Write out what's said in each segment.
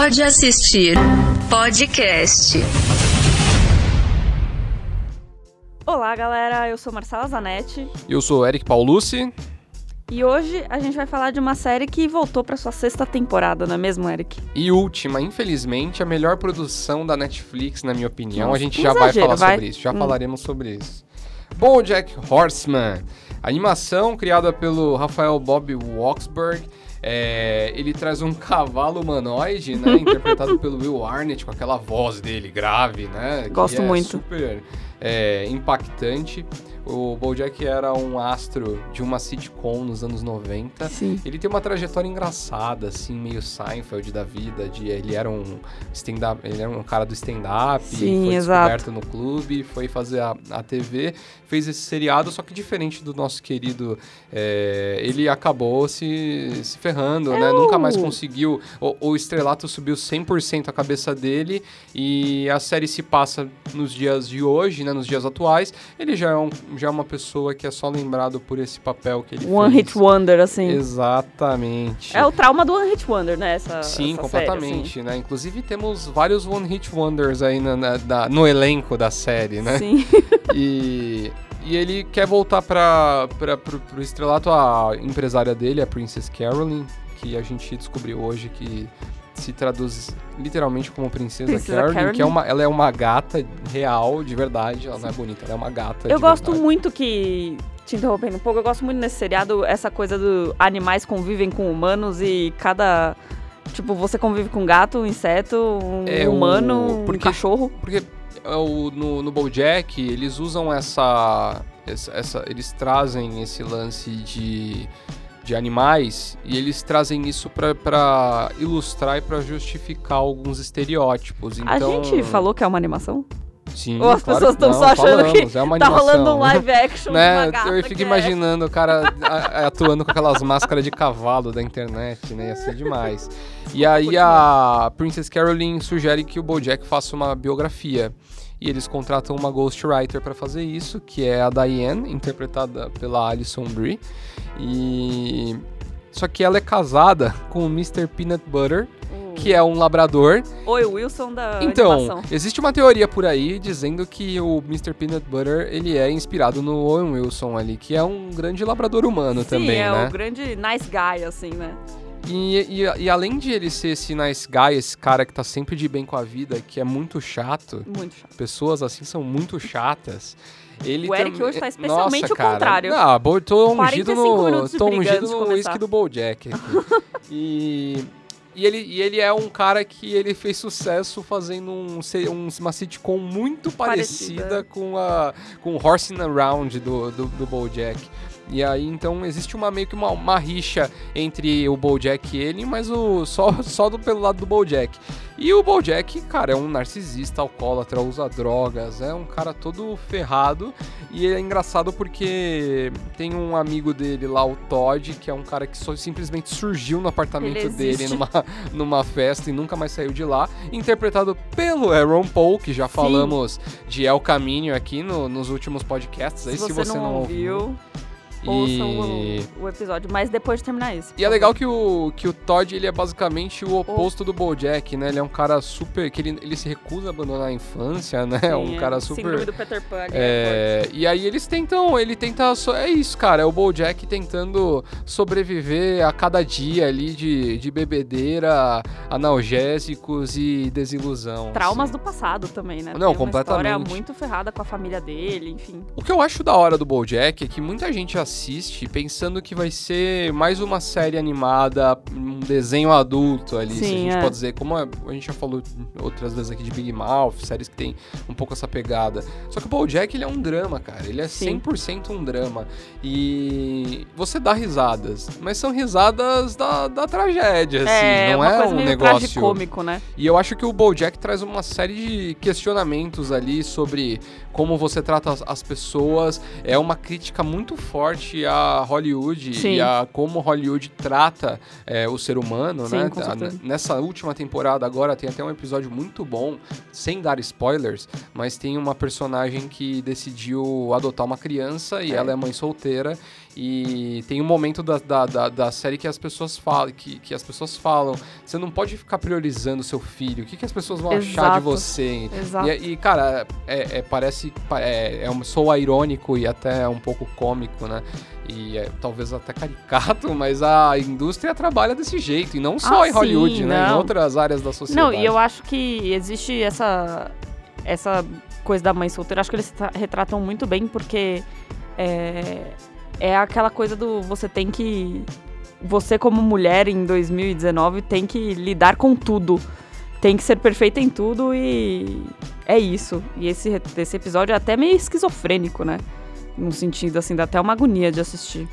Pode assistir podcast. Olá, galera. Eu sou Marcela Zanetti Eu sou Eric Paulucci. e hoje a gente vai falar de uma série que voltou para sua sexta temporada, não é mesmo, Eric? E última, infelizmente, a melhor produção da Netflix, na minha opinião. Nossa, a gente já vai exagero, falar vai. sobre isso, já Hum. falaremos sobre isso. BoJack Horseman, animação criada pelo Rafael Bob Waksberg. É, ele traz um cavalo humanoide, né, interpretado pelo Will Arnett com aquela voz dele grave, né? que Gosto é muito. Super é, impactante. O BoJack era um astro de uma sitcom nos anos 90. Sim. Ele tem uma trajetória engraçada, assim, meio Seinfeld da vida, de ele era um stand-up, ele era um cara do stand-up, foi exato. descoberto no clube, foi fazer a, a TV, fez esse seriado, só que diferente do nosso querido, é, ele acabou se, se ferrando, né? Nunca mais conseguiu, o, o estrelato subiu 100% a cabeça dele e a série se passa nos dias de hoje, né? Nos dias atuais, ele já é, um, já é uma pessoa que é só lembrado por esse papel que ele One fez. Hit Wonder, assim. Exatamente. É o trauma do One Hit Wonder, né? Essa, Sim, essa completamente, série, né? Inclusive temos vários One Hit Wonders aí na- na- da- no elenco da série, né? assim. Sim. E, e ele quer voltar para pro, pro estrelato a empresária dele, a Princess Carolyn, que a gente descobriu hoje que se traduz literalmente como Princesa, Princesa Carolyn, que é Carolyn. uma, ela é uma gata real, de verdade, ela não é bonita, ela é uma gata Eu gosto verdade. muito que. Te interrompendo um pouco, eu gosto muito nesse seriado essa coisa do animais convivem com humanos e cada. Tipo, você convive com um gato, um inseto, um É, o- humano, um porque- cachorro. Porque é, o- no, no BoJack, eles usam essa, essa, essa- Eles trazem esse lance de, de animais e eles trazem isso pra ilustrar e pra justificar alguns estereótipos. A Então, gente falou que é uma animação? Sim, Ou as claro pessoas estão só achando falamos, que é uma Tá rolando um live action Né? Eu fico é- imaginando o cara a- a- atuando com aquelas máscaras de cavalo da internet, né? Ia ser demais. E aí a Princess Caroline sugere que o BoJack faça uma biografia. E eles contratam uma ghostwriter para fazer isso, que é a Diane, interpretada pela Alison Brie. E só que ela é casada com o Mr. Peanut Butter, o- que é um labrador Oi, Wilson da então, animação. existe uma teoria por aí dizendo que o Mr. Peanut Butter, ele é inspirado no Owen Wilson ali, que é um grande labrador humano Sim, também, é né? o grande nice guy, assim, né? E, e, e além de ele ser esse nice guy, esse cara que tá sempre de bem com a vida, que é muito chato, Muito chato. pessoas assim são muito chatas. Ele O Eric também- hoje tá especialmente Nossa, o cara. contrário. Ah, bo- tô ungido 45 no, tô ungido no whisky do BoJack e e ele, e ele é um cara que ele fez sucesso fazendo um, um- uma sitcom muito parecida, Parecida. com a com o Horsing Around do, do, do BoJack. E aí, então, existe uma meio que uma, uma rixa entre o BoJack e ele, mas o, só, só do, pelo lado do BoJack. E o BoJack, cara, é um narcisista, alcoólatra, usa drogas, é um cara todo ferrado. E é engraçado porque tem um amigo dele lá, o Todd, que é um cara que só simplesmente surgiu no apartamento Ele dele numa, numa festa e nunca mais saiu de lá. Interpretado pelo Aaron Paul, que já falamos de El Caminho aqui no- nos últimos podcasts. Aí, se, você, não ouviu, ouçam E... o, o episódio, mas depois de terminar isso. E é legal que o, que o Todd, ele é basicamente o oposto do BoJack, né? Ele é um cara super... que ele, ele se recusa a abandonar a infância, né? É um cara super... Síndrome do Peter Pan. é É, e aí eles tentam, ele tenta, so- é isso, cara, é o BoJack tentando sobreviver a cada dia ali de, de bebedeira, analgésicos e desilusão. Traumas assim. do passado também, né? Não, Tem uma completamente. história muito ferrada com a família dele, enfim. O que eu acho da hora do BoJack é que muita gente assiste pensando que vai ser mais uma série animada, um desenho adulto ali, se a Sim, gente é. pode dizer, como a a gente já falou outras vezes aqui de Big Mouth, séries que tem um pouco essa pegada. Só que o BoJack ele é um drama, cara, ele é Sim. 100% um drama. E você dá risadas, mas são risadas da, da tragédia, assim, é não uma é um negócio tragicômico, né? e eu acho que o BoJack traz uma série de questionamentos ali sobre como você trata as, as pessoas. É uma crítica muito forte a Hollywood Sim. e a como Hollywood trata é, o ser humano, Sim, né? com A-. Nessa última temporada agora tem até um episódio muito bom, sem dar spoilers, mas tem uma personagem que decidiu adotar uma criança e É. ela é mãe solteira E tem um momento da, da, da, da série que as pessoas falam, que, que as pessoas falam, você não pode ficar priorizando seu filho, o que, que as pessoas vão achar de Exato. você? Exato. E, e, cara, é, é- parece. É, é um, sou irônico e até um pouco cômico, né? E é, talvez até caricato, mas a indústria trabalha desse jeito. E não só Ah, em Hollywood, sim, né? Em outras áreas da sociedade. Não, e eu acho que existe essa, essa coisa da mãe solteira. Acho que eles tra- retratam muito bem, porque é, é aquela coisa do você tem que. Você, como mulher em 2019, tem que lidar com tudo. Tem que ser perfeita em tudo e é isso. E esse, esse episódio é até meio esquizofrênico, né? Num sentido assim, dá até uma agonia de assistir.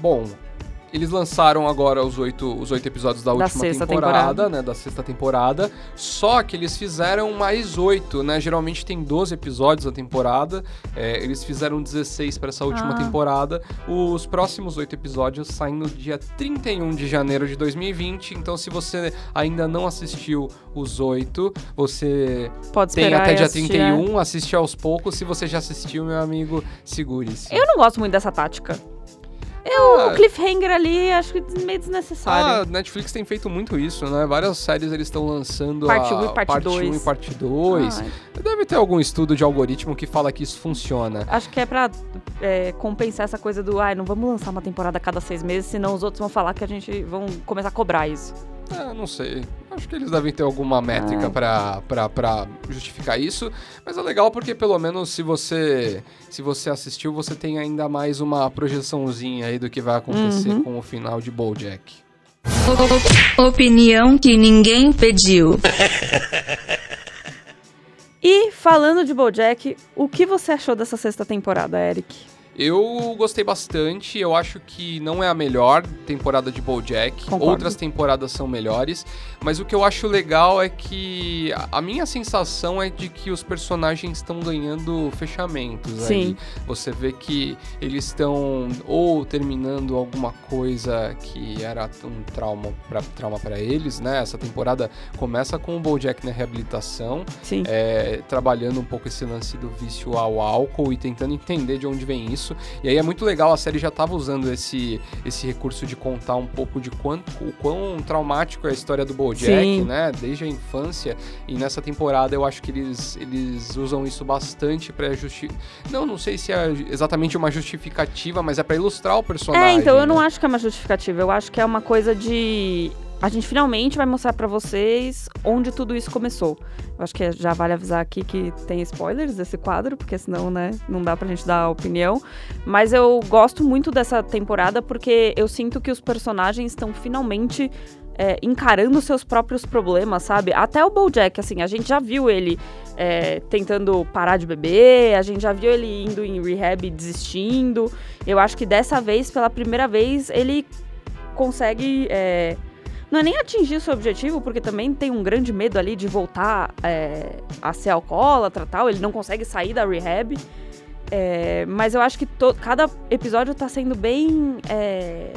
Bom, eles lançaram agora os oito, os oito episódios da, Da última temporada, temporada. né? Da sexta temporada. Só que eles fizeram mais oito, né? Geralmente tem 12 episódios a temporada. É, eles fizeram 16 para essa última Ah. temporada. Os próximos oito episódios saem no dia 31 de janeiro de 2020. Então, se você ainda não assistiu os oito, você Pode tem até dia assistir, né? 31, assiste aos poucos. Se você já assistiu, meu amigo, segure-se. Eu não gosto muito dessa tática. Eu, Ah. o cliffhanger ali, acho que meio A desnecessário. Netflix tem feito muito isso, né? Várias séries eles estão lançando Parte a um e parte parte 1 dois. e parte 2. Ai, Deve ter algum estudo de algoritmo que fala que isso funciona. acho que é pra é, compensar essa coisa do, ai, não vamos lançar uma temporada a cada seis meses, senão os outros vão falar que a gente vão começar a cobrar isso. É, não sei. Acho que eles devem ter alguma métrica Ah. pra justificar isso. Mas é legal porque pelo menos se você se você assistiu, você tem ainda mais uma projeçãozinha aí do que vai acontecer Uhum. com o final de BoJack. Opinião que ninguém pediu. E falando de BoJack, o que você achou dessa sexta temporada, Eric? Eu gostei bastante, eu acho que não é a melhor temporada de BoJack. Concordo. Outras temporadas são melhores, mas o que eu acho legal é que a- minha sensação é de que os personagens estão ganhando fechamentos Sim. aí. Você vê que eles estão ou terminando alguma coisa que era um trauma para trauma para eles, né? Essa temporada começa com o BoJack na reabilitação, é, trabalhando um pouco esse lance do vício ao álcool e tentando entender de onde vem isso. E aí é muito legal, a série já estava usando esse, esse recurso de contar um pouco de quanto, o quão traumático é a história do BoJack, Sim. né? Desde a infância. E nessa temporada eu acho que eles, eles usam isso bastante para justificar. Não, não sei se é exatamente uma justificativa, mas é para ilustrar o personagem. É, então eu não né? acho que é uma justificativa, eu acho que é uma coisa de. A gente finalmente vai mostrar pra vocês onde tudo isso começou. Eu acho que já vale avisar aqui que tem spoilers desse quadro, porque senão, né, não dá pra gente dar opinião. Mas eu gosto muito dessa temporada porque eu sinto que os personagens estão finalmente é, encarando seus próprios problemas, sabe? Até o BoJack, assim, a gente já viu ele é, tentando parar de beber, a gente já viu ele indo em rehab e desistindo. Eu acho que dessa vez, pela primeira vez, ele consegue. é, não é nem atingir seu objetivo, porque também tem um grande medo ali de voltar é, a ser alcoólatra tal. Ele não consegue sair da rehab. É, mas eu acho que cada episódio tá sendo bem. é,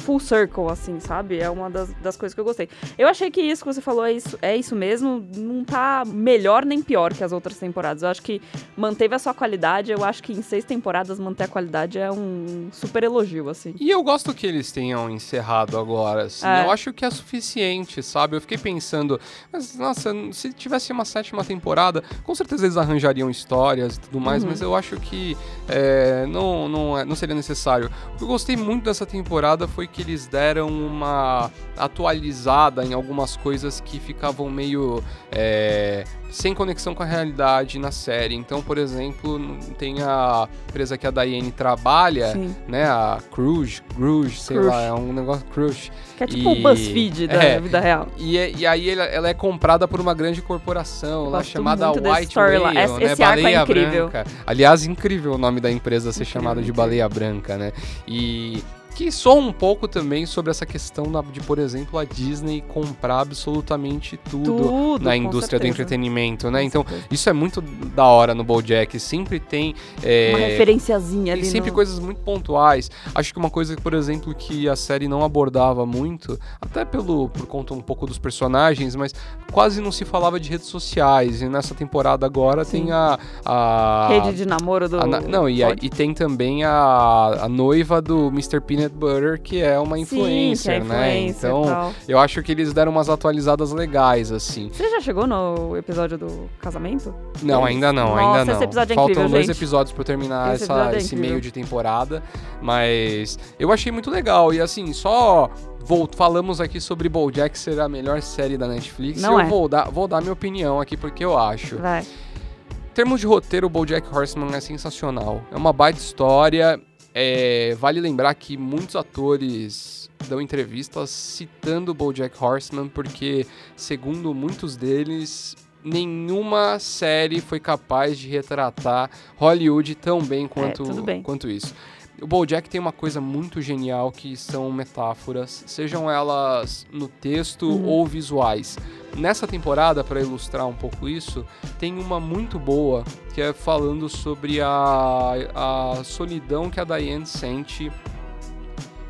full circle, assim, sabe? É uma das, das coisas que eu gostei. Eu achei que isso que você falou é isso, é isso mesmo. Não tá melhor nem pior que as outras temporadas. Eu acho que manteve a sua qualidade. Eu acho que em seis temporadas manter a qualidade é um super elogio, assim. E eu gosto que eles tenham encerrado agora, assim. É. Eu acho que é suficiente, sabe? Eu fiquei pensando, mas nossa, se tivesse uma sétima temporada, com certeza eles arranjariam histórias e tudo mais, Uhum. mas eu acho que é, não, não, é- não seria necessário. O que eu gostei muito dessa temporada foi que eles deram uma atualizada em algumas coisas que ficavam meio é, sem conexão com a realidade na série. Então, por exemplo, tem a empresa que a Diane trabalha, Sim. né? A Cruise, Cruise, sei lá, é um negócio Cruise. Que é tipo E- o BuzzFeed da é. vida real. E, é- e aí ela, ela é comprada por uma grande corporação lá chamada White. Whale, né? esse arco é Baleia incrível. Branca. Aliás, incrível o nome da empresa ser Incrível, chamada de. Baleia Branca, né? E que soa um pouco também sobre essa questão de, por exemplo, a Disney comprar absolutamente tudo, Tudo, na indústria do certeza. entretenimento, né? Com Então, certeza. isso é muito da hora no BoJack, sempre tem é, Uma referenciazinha ali. sempre no... coisas muito pontuais. Acho que uma coisa, por exemplo, que a série não abordava muito, até pelo por conta um pouco dos personagens, mas quase não se falava de redes sociais. E nessa temporada agora Sim. tem a, a Rede de namoro do. a não, e, a- e tem também a, a noiva do Mr. Peanut Butter, que é uma Sim, influencer, que é né? influencer Então, tal. eu acho que eles deram umas atualizadas legais, assim. Você já chegou no episódio do casamento? Não, ainda não, Nossa, ainda não. esse episódio é Faltam incrível, dois gente. episódios pra eu terminar Esse essa- é esse meio de temporada, mas eu achei muito legal. E assim, só vou, falamos aqui sobre BoJack ser a melhor série da Netflix. Não eu é. vou dar, vou dar minha opinião aqui porque eu acho. Vai. Em termos de roteiro, o BoJack Horseman é sensacional. É uma baita história. É, vale lembrar que muitos atores dão entrevistas citando o BoJack Horseman porque, segundo muitos deles, nenhuma série foi capaz de retratar Hollywood tão bem quanto, tudo bem. quanto isso. O BoJack tem uma coisa muito genial que são metáforas, sejam elas no texto Uhum. ou visuais. Nessa temporada, para ilustrar um pouco isso, tem uma muito boa que é falando sobre a, a solidão que a Diane sente.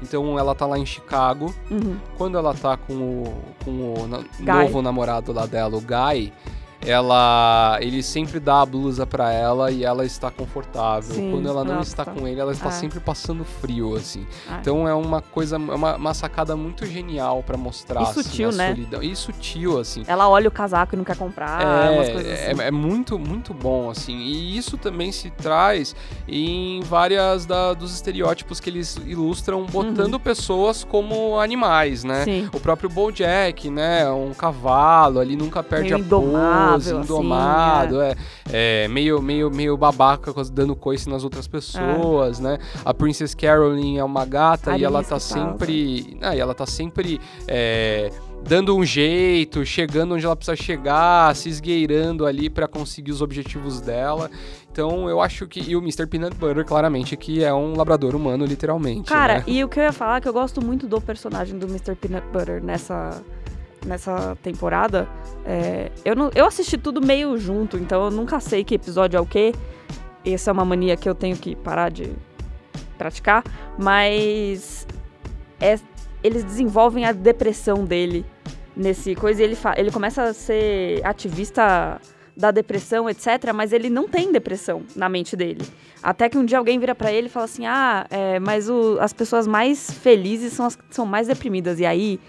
Então ela tá lá em Chicago. Uhum. Quando ela tá com o, com o na- novo namorado lá dela, o Guy, ela ele sempre dá a blusa pra ela e ela está confortável. Sim, Quando ela não nossa. está com ele, ela está Ah. sempre passando frio, assim. Ah. Então é uma coisa, é uma, uma sacada muito genial pra mostrar E assim, sutil, a né? solidão. E sutil, assim. Ela olha o casaco e não quer comprar, coisas É, assim. é, é muito, muito bom, assim. E isso também se traz em várias da- dos estereótipos que eles ilustram, botando pessoas como animais, né? Uhum. Sim. O próprio Bojack, né? Um cavalo ali, nunca perde Meio a indomável, assim, indomado, é. É, meio, meio, meio babaca, dando coice nas outras pessoas, né? A Princess Caroline é uma gata e ela tá sempre... Ah, e ela tá sempre... é, dando um jeito, chegando onde ela precisa chegar, se esgueirando ali pra conseguir os objetivos dela. Então eu acho que. E o Mr. Peanut Butter, claramente, que é um labrador humano, literalmente. Cara, né? e o que eu ia falar é que eu gosto muito do personagem do Mr. Peanut Butter nessa, nessa temporada. É, eu, não, eu assisti tudo meio junto, então eu nunca sei que episódio é o quê. Essa é uma mania que eu tenho que parar de praticar. Mas é- eles desenvolvem a depressão dele nesse coisa. E ele, ele começa a ser ativista da depressão, etc. Mas ele não tem depressão na mente dele. Até que um dia alguém vira pra ele e fala assim: Ah, é, mas o- as pessoas mais felizes são as que são mais deprimidas. E aí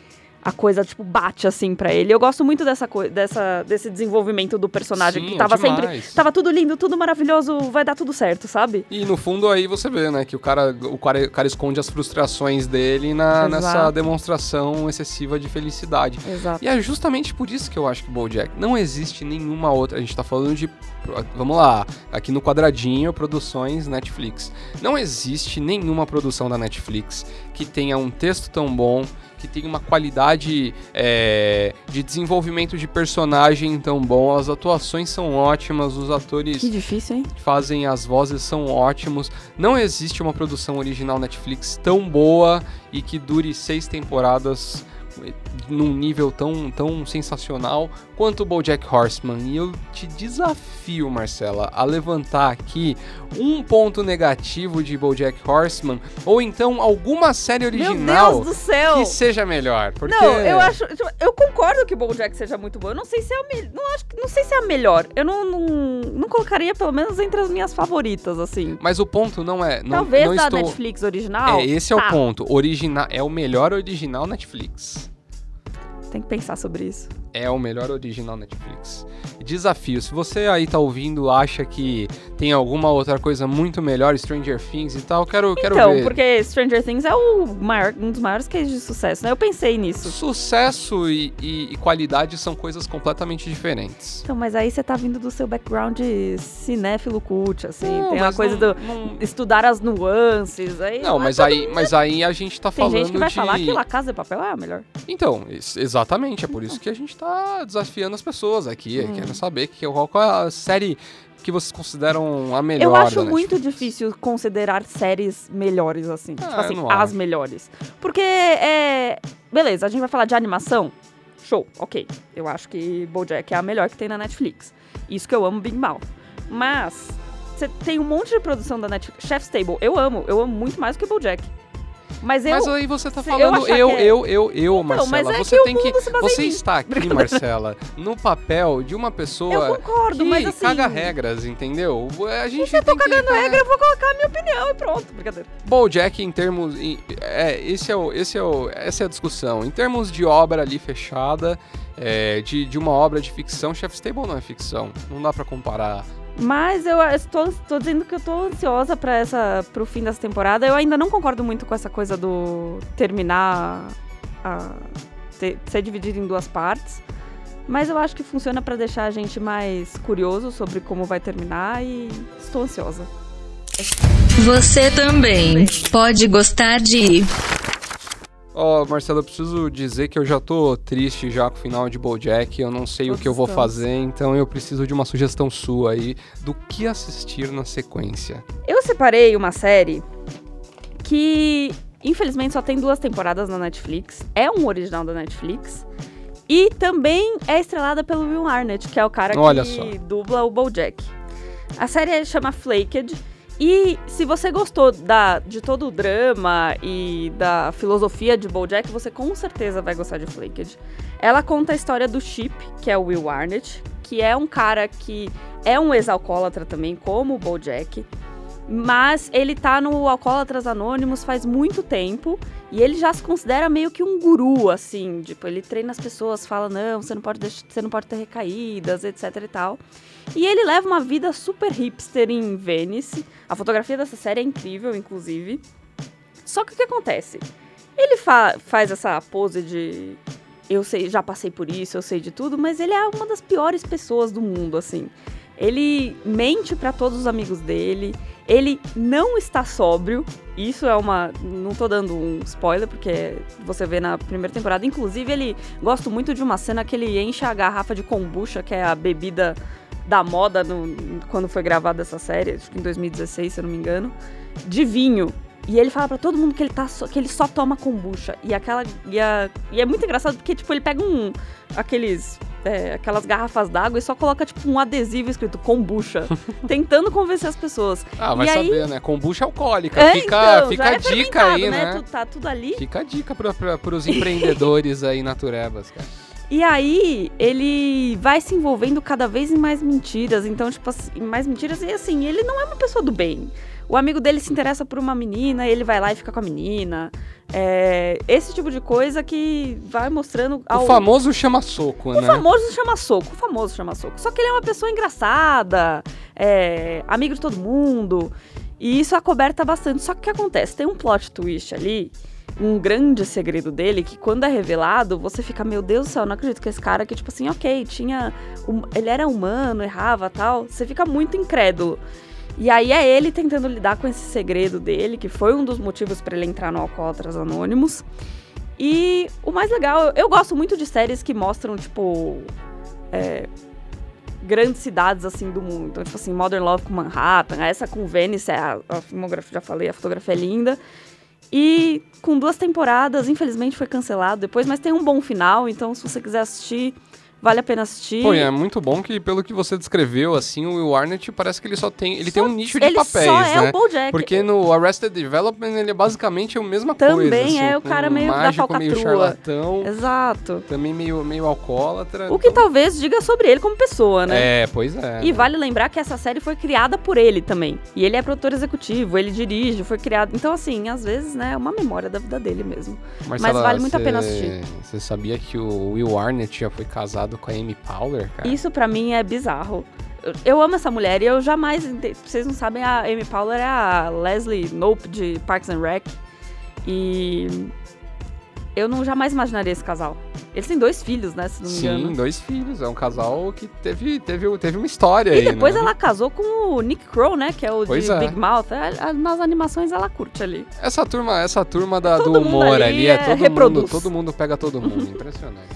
a coisa, tipo, bate assim pra ele. Eu gosto muito dessa coisa, dessa, desse desenvolvimento do personagem, Sim, que é tava sempre. demais. Tava tudo lindo, tudo maravilhoso, vai dar tudo certo, sabe? E no fundo aí você vê, né, que o cara, o cara, o cara esconde as frustrações dele na, nessa demonstração excessiva de felicidade. Exato. E é justamente por isso que eu acho que BoJack não existe nenhuma outra. A gente tá falando de, vamos lá, aqui no quadradinho, produções Netflix. Não existe nenhuma produção da Netflix que tenha um texto tão bom, que tenha uma qualidade é, de desenvolvimento de personagem tão bom. As atuações são ótimas, os atores Que difícil, hein? fazem as vozes são ótimos. Não existe uma produção original Netflix tão boa e que dure seis temporadas num nível tão, tão sensacional quanto o BoJack Horseman. E eu te desafio, Marcela, a levantar aqui um ponto negativo de BoJack Horseman ou então alguma série original que seja melhor. Porque... Não, eu acho. tipo, Eu concordo que BoJack seja muito bom. Eu não sei se é a me- não acho não sei se é a melhor. Eu não, não, não colocaria pelo menos entre as minhas favoritas assim. Mas o ponto não é. Não, Talvez não da estou... Netflix original. É, esse é tá, o ponto. Original é o melhor original Netflix. Tem que pensar sobre isso. É o melhor original Netflix. Desafio. Se você aí tá ouvindo, acha que tem alguma outra coisa muito melhor, Stranger Things e tal, quero, quero então, ver. porque Stranger Things é o maior, um dos maiores cases de sucesso, né? Eu pensei nisso. Sucesso e, e- e qualidade são coisas completamente diferentes. Então, mas aí você tá vindo do seu background cinéfilo cult, assim. Não, tem uma coisa não- do não- estudar as nuances. Aí Não, é mas aí, mundo- mas aí a gente tá Tem falando gente que vai de... falar que La Casa de Papel é a melhor. Então, exatamente, é por isso que a gente tá desafiando as pessoas aqui. Hum. Quero saber que, qual, qual é a série que vocês consideram a melhor Eu acho da muito Netflix. difícil considerar séries melhores, assim. Ah, tipo eu assim, as acho. melhores. Porque, é... Beleza, a gente vai falar de animação? Show, ok. Eu acho que BoJack é a melhor que tem na Netflix. Isso que eu amo Big Mouth. Mas, você tem um monte de produção da Netflix. Chef's Table, eu amo. Eu amo muito mais do que BoJack. Mas eu... Mas aí você tá eu falando eu, que é- eu, eu, eu, mas Marcela. é você que tem que. Você está aqui. Marcela, no papel de uma pessoa Eu concordo, que mas assim... caga regras, entendeu? A gente Se eu tô tem que- cagando regra, eu vou colocar a minha opinião e pronto. Brincadeira. BoJack em termos em- é esse é o esse é o essa é a discussão em termos de obra ali fechada é, de, de uma obra de ficção Chef's Table não é ficção não dá pra comparar Mas eu estou, estou dizendo que eu tô ansiosa para essa pro fim dessa temporada. Eu ainda não concordo muito com essa coisa do terminar a ter- ser dividido em duas partes. Mas eu acho que funciona para deixar a gente mais curioso sobre como vai terminar e estou ansiosa. Você também pode gostar de Ó, Marcelo, eu preciso dizer que eu já tô triste já com o final de BoJack, eu não sei o que eu vou estamos. fazer, então eu preciso de uma sugestão sua aí do que assistir na sequência. Eu separei uma série que, infelizmente, só tem duas temporadas na Netflix. É um original da Netflix. E também é estrelada pelo Will Arnett, que é o cara Olha que só. dubla o BoJack. A série chama Flaked. E se você gostou da, de todo o drama e da filosofia de BoJack, você com certeza vai gostar de Flaked. Ela conta a história do Chip, que é o Will Arnett, que é um cara que é um ex-alcoólatra também, como o BoJack. Mas ele tá no Alcoólatras Anônimos faz muito tempo e ele já se considera meio que um guru, assim. Tipo, ele treina as pessoas, fala: não, você não pode, deix- você não pode ter recaídas, etc e tal. E ele leva uma vida super hipster em Venice. A fotografia dessa série é incrível, inclusive. Só que o que acontece? Ele fa- faz essa pose de. Eu sei, já passei por isso, eu sei de tudo, mas ele é uma das piores pessoas do mundo, assim. Ele mente pra todos os amigos dele. Ele não está sóbrio. Isso é uma. Não tô dando um spoiler, porque você vê na primeira temporada. Inclusive, ele gosto muito de uma cena que ele enche a garrafa de kombucha, que é a bebida da moda no- quando foi gravada essa série, acho que em 2016, se eu não me engano, de vinho. E ele fala pra todo mundo que ele, tá só, que ele só toma kombucha. E aquela. E, a- e é muito engraçado porque, tipo, ele pega um. aqueles. é, aquelas garrafas d'água e só coloca, tipo, um adesivo escrito kombucha. tentando convencer as pessoas. Ah, vai E aí- saber, né? Kombucha alcoólica. É, fica então, fica já a é dica aí, né? Tu- tá tudo ali. Fica a dica pra, pra, pros empreendedores aí naturebas, cara. E aí, ele vai se envolvendo cada vez em mais mentiras. Então, tipo, assim, em mais mentiras. E assim, ele não é uma pessoa do bem. O amigo dele se interessa por uma menina, ele vai lá e fica com a menina. É, esse tipo de coisa que vai mostrando ao. O famoso chama-soco, O né? famoso chama soco, o famoso chama soco. Só que ele é uma pessoa engraçada, é, amigo de todo mundo. E isso acoberta bastante. Só que o que acontece? Tem um plot twist ali, um grande segredo dele, que quando é revelado, você fica, meu Deus do céu, não acredito que esse cara que, tipo assim, ok, tinha. um- ele era humano, errava tal. Você fica muito incrédulo. E aí é ele tentando lidar com esse segredo dele, que foi um dos motivos pra ele entrar no Alcoólatras Anônimos. E o mais legal, eu- gosto muito de séries que mostram, tipo. é, grandes cidades assim do mundo. Então, tipo assim, Modern Love com Manhattan, essa com Venice, a, a filmografia, já falei, a fotografia é linda. E com duas temporadas, infelizmente foi cancelado. Depois, mas tem um bom final, então se você quiser assistir, vale a pena assistir. Pô, e é muito bom que, pelo que você descreveu, assim, o Will Arnett parece que ele só tem. Ele tem um nicho de ele papéis, só é né? o BoJack. Porque no Arrested Development ele é basicamente a mesma coisa. Também assim, é o cara um meio da mágico, meio falcatrua. charlatão, Exato. também meio, meio alcoólatra. O que então- talvez diga sobre ele como pessoa, né? É, pois é. E vale lembrar que essa série foi criada por ele também. E ele é produtor executivo, ele dirige, foi criado. Então, assim, às vezes, né, é uma memória da vida dele mesmo. Marcela, vale muito a cê- pena assistir. Você sabia que o Will Arnett já foi casado com a Amy Powler, cara? Isso pra mim é bizarro. Eu- amo essa mulher e eu jamais. Vocês não sabem, a Amy Powler é a Leslie Nope de Parks and Rec. E. eu não jamais imaginaria esse casal. Eles têm dois filhos, né? Se não me Sim, engano. dois filhos. É um casal que teve, teve, teve uma história E aí, depois né? ela casou com o Nick Crow, né? Que é o Pois de é. Big Mouth. A- Nas animações ela curte ali. Essa turma, essa turma da, do humor ali ali é, é- todo mundo, todo mundo pega todo mundo, impressionante.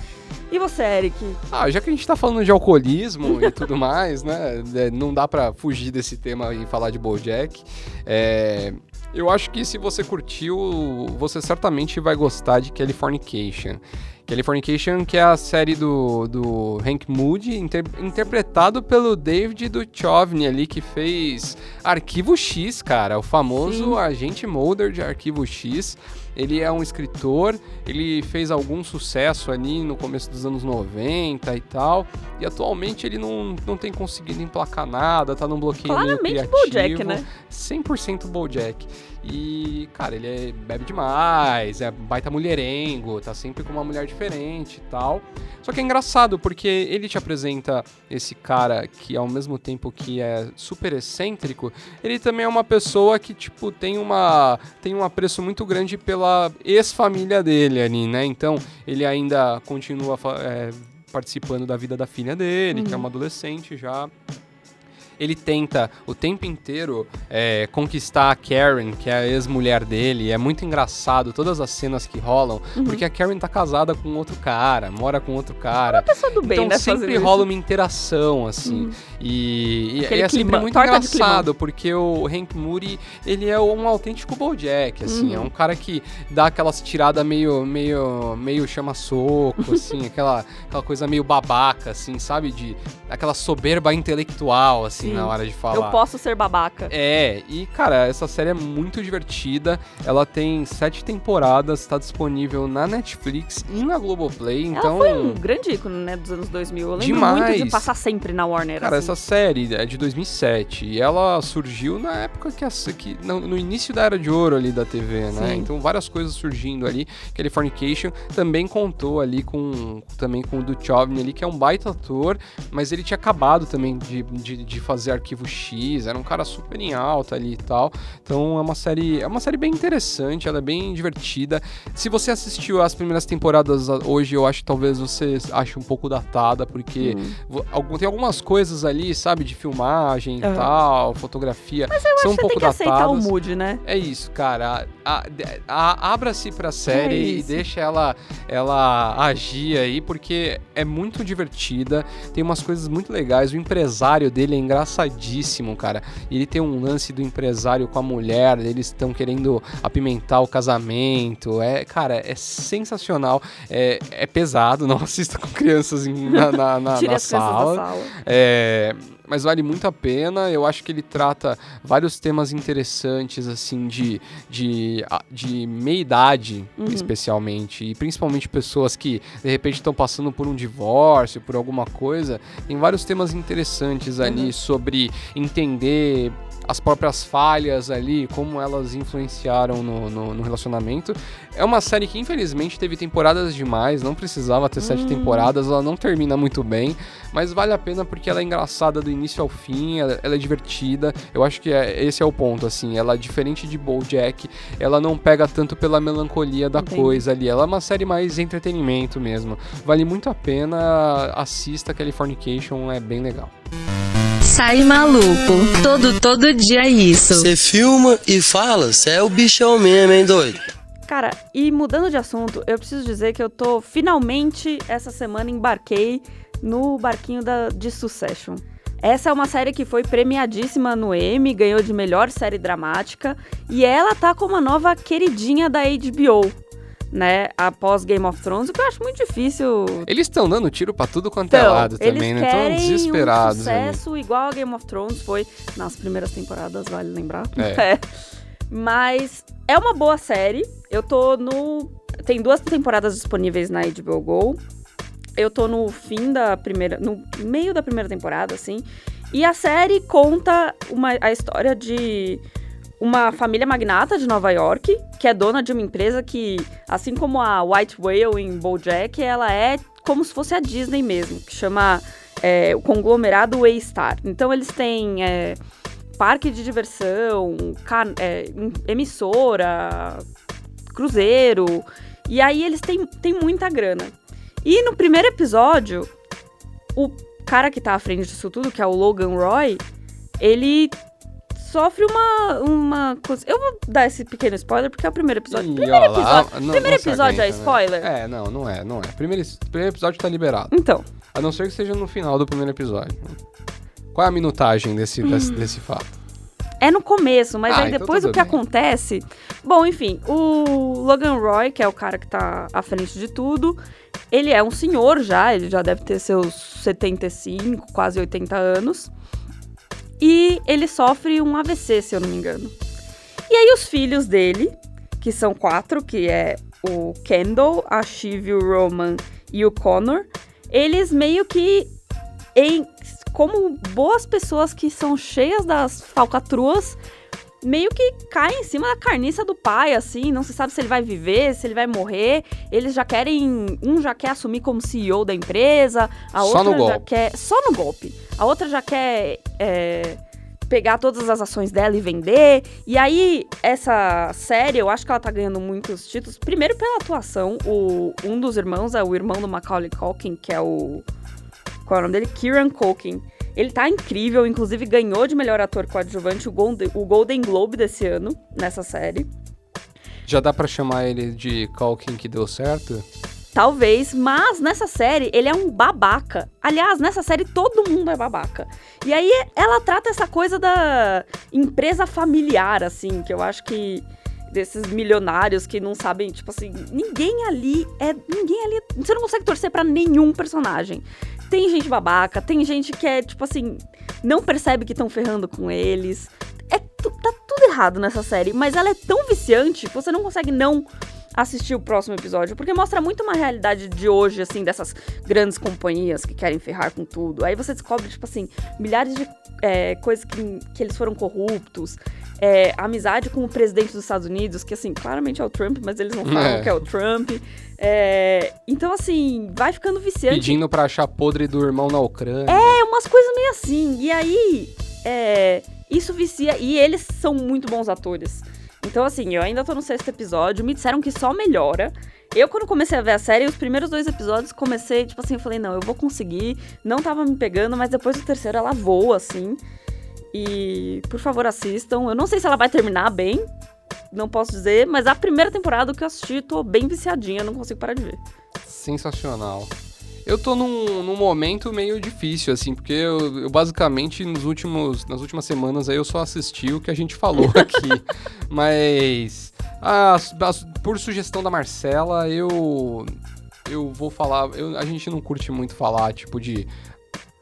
E você, Eric? Ah, já que a gente tá falando de alcoolismo e tudo mais, né? é, Não dá pra fugir desse tema e falar de BoJack. É, eu acho que se você curtiu, você certamente vai gostar de Californication. Californication, que é a série do, do Hank Moody, inter- interpretado pelo David Duchovny ali, que fez Arquivo X, cara, o famoso Sim. agente Mulder de Arquivo X. Ele é um escritor, ele fez algum sucesso ali no começo dos anos 90 e tal, e atualmente ele não, não tem conseguido emplacar nada, tá num bloqueio meio Claramente criativo. BoJack, né? 100% BoJack. E, cara, ele é- bebe demais, é baita mulherengo, tá sempre com uma mulher diferente e tal. Só que é engraçado, porque ele te apresenta esse cara que, ao mesmo tempo que é super excêntrico, ele também é uma pessoa que, tipo, tem uma tem um apreço muito grande pela ex-família dele ali, né? Então, ele ainda continua é, participando da vida da filha dele, que é uma adolescente já. Ele tenta o tempo inteiro é, conquistar a Karen, que é a ex-mulher dele. É muito engraçado todas as cenas que rolam, porque a Karen tá casada com outro cara, mora com outro cara. Pessoa do bem, então né? sempre rola isso. uma interação, assim. E, e Aquele é sempre clima- muito engraçado, porque o Hank Moody, ele é um autêntico Bojack, assim. É Uhum. um cara que dá aquelas tiradas meio, meio, meio chama-soco, assim. aquela, aquela coisa meio babaca, assim, sabe? De, aquela soberba intelectual, assim, Sim. na hora de falar. Eu posso ser babaca. É, e cara, essa série é muito divertida. Ela tem sete temporadas, está disponível na Netflix e na Globoplay. Então, Ela foi um grande ícone, né, dos anos 2000. Eu lembro Demais. muito de passar sempre na Warner, Cara, assim. essa série é de 2007 e ela surgiu na época que, a, que no, no início da era de ouro ali da TV, né? Sim. Então várias coisas surgindo ali. Californication também contou ali com também com o Duchovny ali, que é um baita ator, mas ele tinha acabado também de, de, de fazer Arquivo X, era um cara super em alta ali e tal. Então é uma série é uma série bem interessante, ela é bem divertida. Se você assistiu as primeiras temporadas hoje, eu acho que talvez você ache um pouco datada, porque Hum. Algum- Tem algumas coisas ali, sabe, de filmagem e Aham. tal, fotografia, Mas eu são acho um que pouco tem que aceitar datadas. o mood, né? É isso, cara. A- a- a- Abra-se pra série e É isso. deixa ela, ela agir aí, porque é muito divertida. Tem umas coisas muito legais. O empresário dele é engraçadíssimo, cara. Ele tem um lance do empresário com a mulher, eles estão querendo apimentar o casamento. É, cara, é sensacional. É, é pesado, não assista com crianças na, na, na, na sala. sala. É, mas vale muito a pena. Eu acho que ele trata vários temas interessantes, assim, de, de, de meia-idade, Uhum. especialmente. E principalmente pessoas que, de repente, estão passando por um divórcio, por alguma coisa. Tem vários temas interessantes ali Uhum. sobre entender as próprias falhas ali, como elas influenciaram no, no, no relacionamento. É uma série que, infelizmente, teve temporadas demais, não precisava ter sete Hum. temporadas, ela não termina muito bem, mas vale a pena porque ela é engraçada do início ao fim, ela, ela é divertida. Eu acho que é- esse é o ponto, assim. Ela, diferente de BoJack, ela não pega tanto pela melancolia da Entendi. coisa ali. Ela é uma série mais entretenimento mesmo. Vale muito a pena, assista Californication, é bem legal. Sai maluco. Todo, todo dia é isso. Você filma e fala, você é o bichão mesmo, hein, doido? Cara, e mudando de assunto, eu preciso dizer que eu tô finalmente essa semana embarquei no barquinho da, de Succession. Essa é uma série que foi premiadíssima no Emmy, ganhou de melhor série dramática e ela tá como a nova queridinha da HBO, né? Após Game of Thrones, o que eu acho muito difícil. Eles estão dando tiro pra tudo quanto é Então, lado eles também, né? Estão desesperados. um ali. sucesso igual a Game of Thrones foi nas primeiras temporadas, vale lembrar. É. É. Mas é uma boa série. Eu tô no. Tem duas temporadas disponíveis na HBO Go. Eu tô no fim da primeira. No meio da primeira temporada, assim. E a série conta uma, a história de uma família magnata de Nova York, que é dona de uma empresa que, assim como a White Whale em BoJack, ela é como se fosse a Disney mesmo, que chama é, o conglomerado Waystar. Então eles têm é, parque de diversão, é, em- emissora, cruzeiro. E aí eles têm, têm muita grana. E no primeiro episódio, o cara que tá à frente disso tudo, que é o Logan Roy, ele sofre uma, uma coisa. Eu vou dar esse pequeno spoiler porque é o primeiro episódio. Ih, primeiro ó lá, episódio, não- primeiro não episódio é aguenta, né? spoiler? É, não, não é, não é. Primeiro, primeiro episódio tá liberado. Então, A não ser que seja no final do primeiro episódio. Qual é a minutagem desse, desse, desse fato? é no começo, mas Ah, aí então depois o tudo que bem. acontece. Bom, enfim, o Logan Roy, que é o cara que tá à frente de tudo, ele é um senhor já, ele já deve ter seus 75, quase 80 anos. E ele sofre um AVC, se eu não me engano. E aí os filhos dele, que são quatro, que é o Kendall, a Shiv, o Roman e o Connor, eles meio que em como boas pessoas que são cheias das falcatruas, meio que caem em cima da carniça do pai, assim, não se sabe se ele vai viver, se ele vai morrer. Eles já querem, um já quer assumir como CEO da empresa, a Só outra já quer só no golpe. A outra já quer é, pegar todas as ações dela e vender. E aí, essa série, eu acho que ela tá ganhando muitos títulos. Primeiro pela atuação. O, um dos irmãos é o irmão do Macaulay Culkin, que é o... Qual é o nome dele? Kieran Culkin. Ele tá incrível, inclusive ganhou de melhor ator coadjuvante o Golden, o Golden Globe desse ano, nessa série. Já dá pra chamar ele de Calkin que deu certo? Talvez, mas nessa série ele é um babaca. Aliás, nessa série todo mundo é babaca. E aí ela trata essa coisa da empresa familiar, assim, que eu acho que desses milionários que não sabem, tipo assim, ninguém ali é. Ninguém ali. Você não consegue torcer pra nenhum personagem. Tem gente babaca, tem gente que é, tipo assim, não percebe que estão ferrando com eles. É, tá tudo errado nessa série, mas ela é tão viciante que você não consegue não assistir o próximo episódio, porque mostra muito uma realidade de hoje, assim, dessas grandes companhias que querem ferrar com tudo. Aí você descobre, tipo assim, milhares de é, coisas que, que eles foram corruptos, é, amizade com o presidente dos Estados Unidos, que, assim, claramente é o Trump, mas eles não falam É. que é o Trump. É, então, assim, vai ficando viciante. Pedindo pra achar podre do irmão na Ucrânia. É umas coisas meio assim. E aí, é, isso vicia. E eles são muito bons atores. Então, assim, eu ainda tô no sexto episódio. Me disseram que só melhora. Eu, quando comecei a ver a série, os primeiros dois episódios, comecei, tipo assim, eu falei, não, eu vou conseguir. Não tava me pegando, mas depois do terceiro ela voa, assim. E, por favor, assistam. Eu não sei se ela vai terminar bem. Não posso dizer, mas a primeira temporada que eu assisti, tô bem viciadinha, não consigo parar de ver. Sensacional. Eu tô num, num momento meio difícil, assim, porque eu, eu basicamente nos últimos, nas últimas semanas aí eu só assisti o que a gente falou aqui. Mas as- as- por sugestão da Marcela, eu eu vou falar. eu- a gente não curte muito falar, tipo, de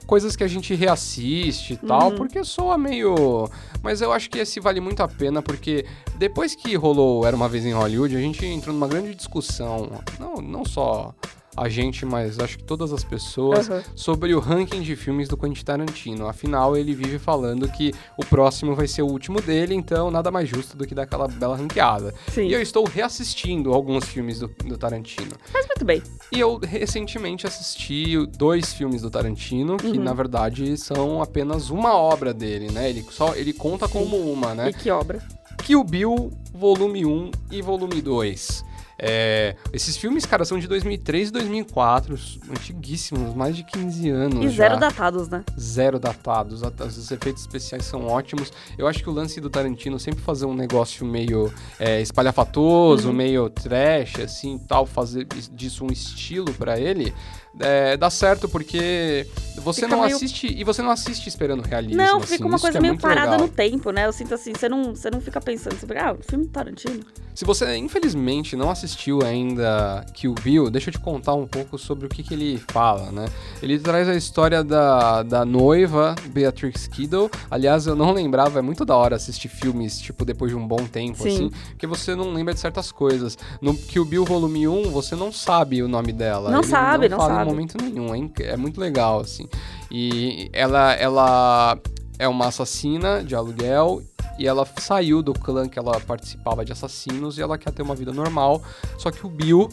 coisas que a gente reassiste e tal, Uhum. porque soa meio. Mas eu acho que esse vale muito a pena, porque depois que rolou Era uma vez em Hollywood, a gente entrou numa grande discussão. Não, não só a gente, mas acho que todas as pessoas, Aham. sobre o ranking de filmes do Quentin Tarantino. Afinal, ele vive falando que o próximo vai ser o último dele, então nada mais justo do que dar aquela bela ranqueada. Sim. E eu estou reassistindo alguns filmes do, do Tarantino. Mas muito bem. E eu recentemente assisti dois filmes do Tarantino, que Uhum. na verdade são apenas uma obra dele, né? Ele só ele conta como uma, né? E que obra? Kill Bill, volume 1 e volume 2. É, esses filmes, cara, são de 2003 e 2004, antiguíssimos, mais de 15 anos E já. zero datados, né? Zero datados, at- os efeitos especiais são ótimos. Eu acho que o lance do Tarantino sempre fazer um negócio meio é, espalhafatoso, Uhum. meio trash, assim, tal, fazer is- disso um estilo pra ele, é, dá certo porque você Fica não meio- assiste e você não assiste esperando realismo. Não, assim, fica uma isso que coisa é meio parada legal. no tempo, né? Eu sinto assim, você não, você não fica pensando, você fica, ah, o filme Tarantino. Se você, infelizmente, não assistiu ainda Kill Bill, deixa eu te contar um pouco sobre o que, que ele fala, né? Ele traz a história da, da noiva Beatrix Kiddo. Aliás, eu não lembrava, é muito da hora assistir filmes, tipo, depois de um bom tempo, Sim. assim, porque você não lembra de certas coisas. No Kill Bill Volume 1, você não sabe o nome dela. Não Ele sabe, não fala sabe. Em momento nenhum. É, inc- é muito legal, assim. E ela, ela é uma assassina de aluguel e ela saiu do clã que ela participava de assassinos e ela quer ter uma vida normal. Só que o Bill,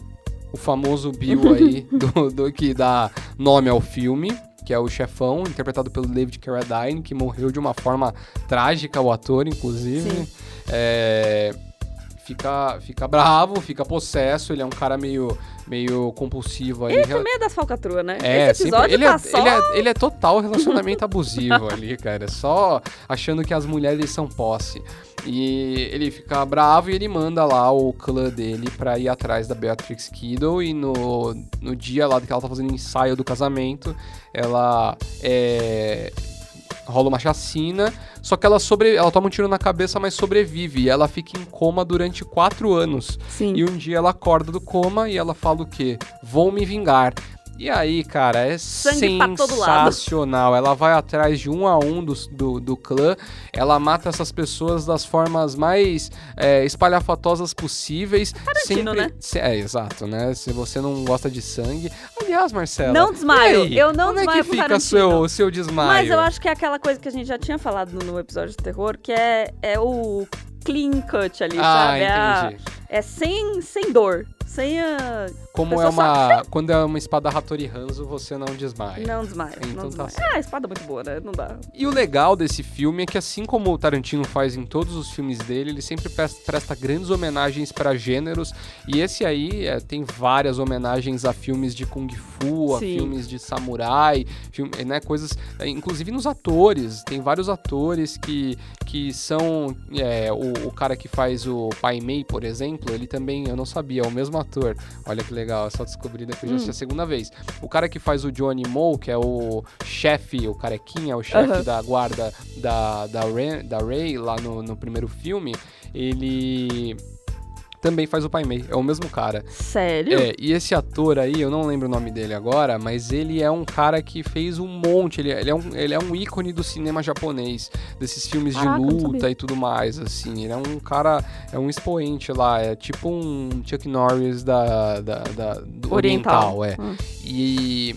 o famoso Bill aí, do, do que dá nome ao filme, que é o chefão, interpretado pelo David Carradine, que morreu de uma forma trágica, o ator, inclusive. É, fica, fica bravo, fica possesso, ele é um cara meio, meio compulsivo aí. Ele também é das falcatruas, né? É, Esse sempre, episódio ele, tá é, só... ele, é, ele é total relacionamento abusivo ali, cara. Só achando que as mulheres são posse. E ele fica bravo e ele manda lá o clã dele pra ir atrás da Beatrix Kiddo. E no, no dia lá que ela tá fazendo ensaio do casamento, ela é, rola uma chacina. Só que ela sobre, ela toma um tiro na cabeça, mas sobrevive. E ela fica em coma durante quatro anos. Sim. E um dia ela acorda do coma e ela fala o quê? Vou me vingar. E aí, cara, é Sangue pra todo lado. sensacional. Ela vai atrás de um a um do, do, do clã. Ela mata essas pessoas das formas mais é, espalhafatosas possíveis. Tarantino, né? se- é, exato, né? Se você não gosta de sangue. Aliás, Marcela. Não desmaio. aí? Eu não Como é desmaio que com fica Tarantino. seu, seu desmaio? Mas eu acho que é aquela coisa que a gente já tinha falado no, episódio de terror, que é, é o clean cut ali, Ah, sabe? É entendi. É sem, sem dor. Sem a. Como é uma. Quando é uma espada Hattori Hanzo, você não desmaia. Não desmaia. Então não tá desmaia. Ah, a espada é muito boa, né? Não dá. E o legal desse filme é que, assim como o Tarantino faz em todos os filmes dele, ele sempre presta, presta grandes homenagens para gêneros. E esse aí é, tem várias homenagens a filmes de Kung Fu, a Sim. filmes de samurai, filme, né, coisas. é, inclusive nos atores. Tem vários atores que, que são. é, o, o cara que faz o Pai Mei, por exemplo, ele também, eu não sabia, é o mesmo ator. Olha que legal, é só descobrir depois de Hum. assistir a segunda vez. O cara que faz o Johnny Moe, que é o chefe, o carequinha, o chefe da guarda da, da, Ray, da Ray lá no, no primeiro filme, ele também faz o Pai Mei, é o mesmo cara. Sério? É, e esse ator aí, eu não lembro o nome dele agora, mas ele é um cara que fez um monte, ele, ele, é, um, ele é um ícone do cinema japonês, desses filmes Caraca, de não luta e tudo mais, assim, ele é um cara, é um expoente lá, é tipo um Chuck Norris da, da, da- do Oriental. oriental, é. Hum. E,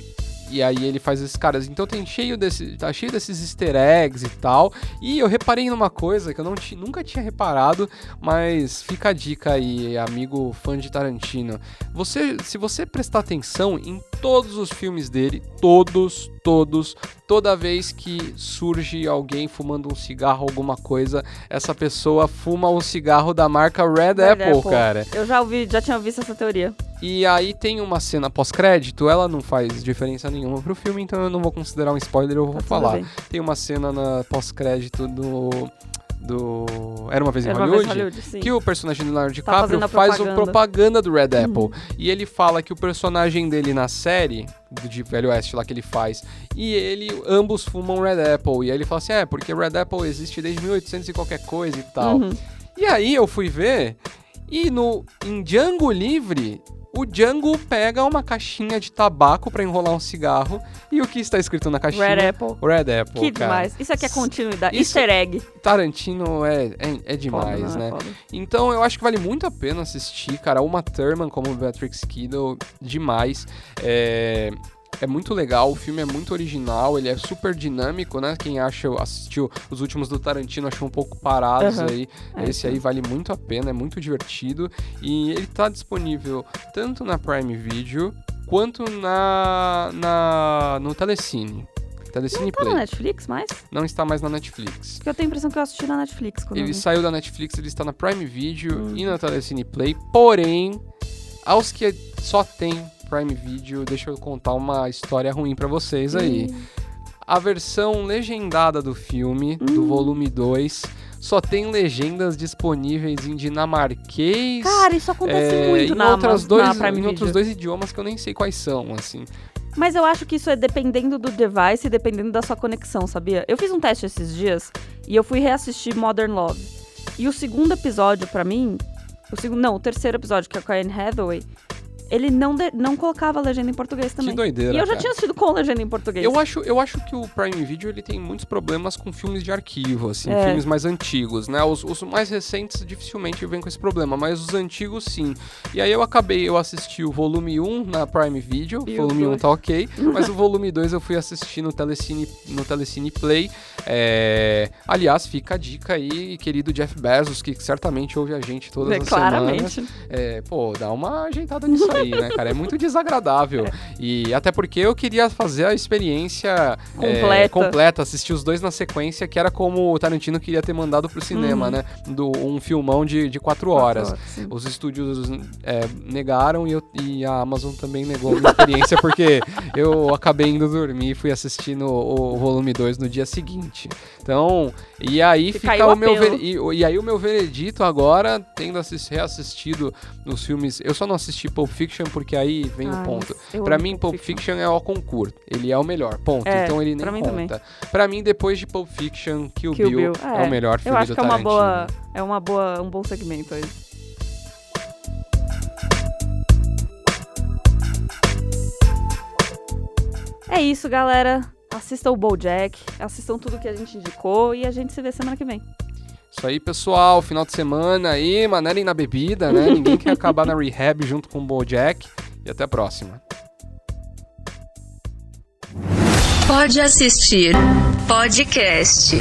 e aí ele faz esses caras. Então tem cheio desse, tá cheio desses easter eggs e tal. E eu reparei numa coisa que eu não nunca tinha reparado, mas fica a dica aí, amigo fã de Tarantino. Você, se você prestar atenção em todos os filmes dele, todos, todos, toda vez que surge alguém fumando um cigarro, alguma coisa, essa pessoa fuma um cigarro da marca Red, Red Apple, Apple. cara. Eu já ouvi, já tinha visto essa teoria. E aí tem uma cena pós-crédito, ela não faz diferença nenhuma pro filme, então eu não vou considerar um spoiler, eu vou Tá falar. Tem uma cena na pós-crédito do do Era uma vez em Era uma vez Hollywood, Hollywood, que o personagem do Leonardo Tá DiCaprio a faz o propaganda. Uhum. propaganda do Red Apple. E ele fala que o personagem dele na série de Velho Oeste lá que ele faz, e ele ambos fumam Red Apple. E aí ele fala assim: "É, porque Red Apple existe desde 1800 e qualquer coisa e tal". Uhum. E aí eu fui ver e no em Django Livre o Django pega uma caixinha de tabaco pra enrolar um cigarro e o que está escrito na caixinha? Red Apple. Red Apple, Que cara. demais. Isso aqui é continuidade. Isso- Easter egg. Tarantino é, é, é demais, Foda, né? Foda. Então eu acho que vale muito a pena assistir, cara. Uma Thurman como Beatrix Kiddo, demais. É, é muito legal, o filme é muito original, ele é super dinâmico, né? Quem acha, assistiu os últimos do Tarantino achou um pouco parados Aham. aí. É, Esse aí vale muito a pena, é muito divertido. E ele tá disponível tanto na Prime Video quanto na, na no Telecine. Telecine Tá na Play. Netflix mais? Não está mais na Netflix. Porque eu tenho a impressão que eu assisti na Netflix. Ele vi. saiu da Netflix, ele está na Prime Video Hum. e na Telecine Play. Porém, aos que só tem Prime Video, deixa eu contar uma história ruim pra vocês aí. Hum. A versão legendada do filme, do Hum. volume 2, só tem legendas disponíveis em dinamarquês. Cara, isso acontece é, muito em, na, outras na dois, Prime em outros dois idiomas que eu nem sei quais são, assim. Mas eu acho que isso é dependendo do device e dependendo da sua conexão, sabia? Eu fiz um teste esses dias e eu fui reassistir Modern Love. E o segundo episódio, pra mim, o segundo, não, o terceiro episódio, que é com a Anne Hathaway, ele não, de- não colocava legenda em português também. Que doideira, e eu já cara. tinha assistido com legenda em português. Eu acho, eu acho que o Prime Video ele tem muitos problemas com filmes de arquivo, assim, É. filmes mais antigos, né? Os, os mais recentes dificilmente vêm com esse problema, mas os antigos sim. E aí eu acabei, eu assisti o volume 1 na Prime Video, E o volume 1 dois? tá ok, mas o volume 2 eu fui assistir no Telecine, no Telecine Play. É, Aliás, fica a dica aí, querido Jeff Bezos, que certamente ouve a gente todas É, as semanas. claramente. É, pô, dá uma ajeitada nisso isso aí, né, cara? É muito desagradável. E até porque eu queria fazer a experiência é, Completa. completa, assistir os dois na sequência, que era como o Tarantino queria ter mandado pro cinema, Uhum. né? Do, um filmão de, de quatro horas. sim. Os estúdios é, negaram e, eu- e a Amazon também negou a minha experiência, porque eu acabei indo dormir e fui assistir no, o volume 2 no dia seguinte. Então, e aí Fica fica o o meu ver- e, o- e aí o meu veredito agora, tendo assis- reassistido os filmes. Eu só não assisti Pulp Fiction porque aí vem o Ai, ponto. amo mim, Pulp Fiction é o concurso. Ele é o melhor, ponto. É, então ele nem pra mim conta. Pra mim, depois de Pulp Fiction, Kill, Kill Bill, Bill, é. é. o melhor filme Eu acho que é uma boa, é uma boa, um bom segmento aí. É isso, galera. Assistam o BoJack, assistam tudo que a gente indicou e a gente se vê semana que vem. Isso aí, pessoal. Final de semana aí, manerem na bebida, né? Ninguém quer acabar na rehab junto com o BoJack. E até a próxima. Pode assistir podcast.